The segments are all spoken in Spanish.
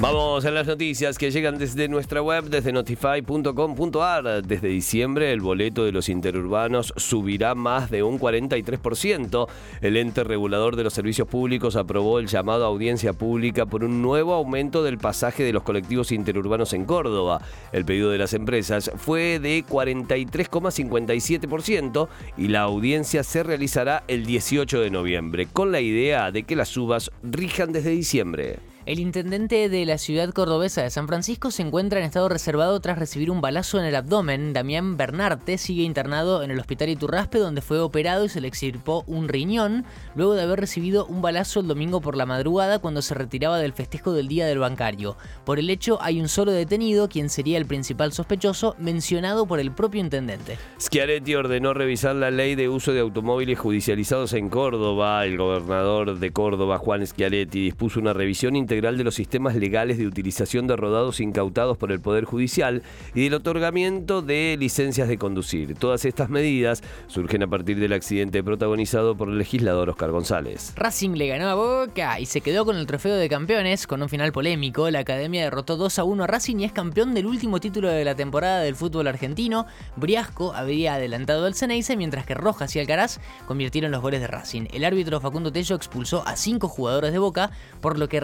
Vamos a las noticias que llegan desde nuestra web, desde notify.com.ar. Desde diciembre el boleto de los interurbanos subirá más de un 43%. El ente regulador de los servicios públicos aprobó el llamado a audiencia pública por un nuevo aumento del pasaje de los colectivos interurbanos en Córdoba. El pedido de las empresas fue de 43,57% y la audiencia se realizará el 18 de noviembre, con la idea de que las subas rijan desde diciembre. El intendente de la ciudad cordobesa de San Francisco se encuentra en estado reservado tras recibir un balazo en el abdomen. Damián Bernarte sigue internado en el hospital Iturraspe donde fue operado y se le extirpó un riñón luego de haber recibido un balazo el domingo por la madrugada cuando se retiraba del festejo del Día del Bancario. Por el hecho hay un solo detenido, quien sería el principal sospechoso, mencionado por el propio intendente. Schiaretti ordenó revisar la ley de uso de automóviles judicializados en Córdoba. El gobernador de Córdoba, Juan Schiaretti, dispuso una revisión integral de los sistemas legales de utilización de rodados incautados por el Poder Judicial y del otorgamiento de licencias de conducir. Todas estas medidas surgen a partir del accidente protagonizado por el legislador Oscar González. Racing le ganó a Boca y se quedó con el trofeo de campeones con un final polémico. La academia derrotó 2 a 1 a Racing y es campeón del último título de la temporada del fútbol argentino. Briasco había adelantado al Ceneice mientras que Rojas y Alcaraz convirtieron los goles de Racing. El árbitro Facundo Tello expulsó a cinco jugadores de Boca, por lo que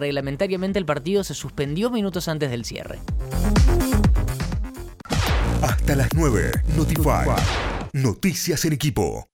el partido se suspendió minutos antes del cierre. Hasta las 9, Notify. Noticias en equipo.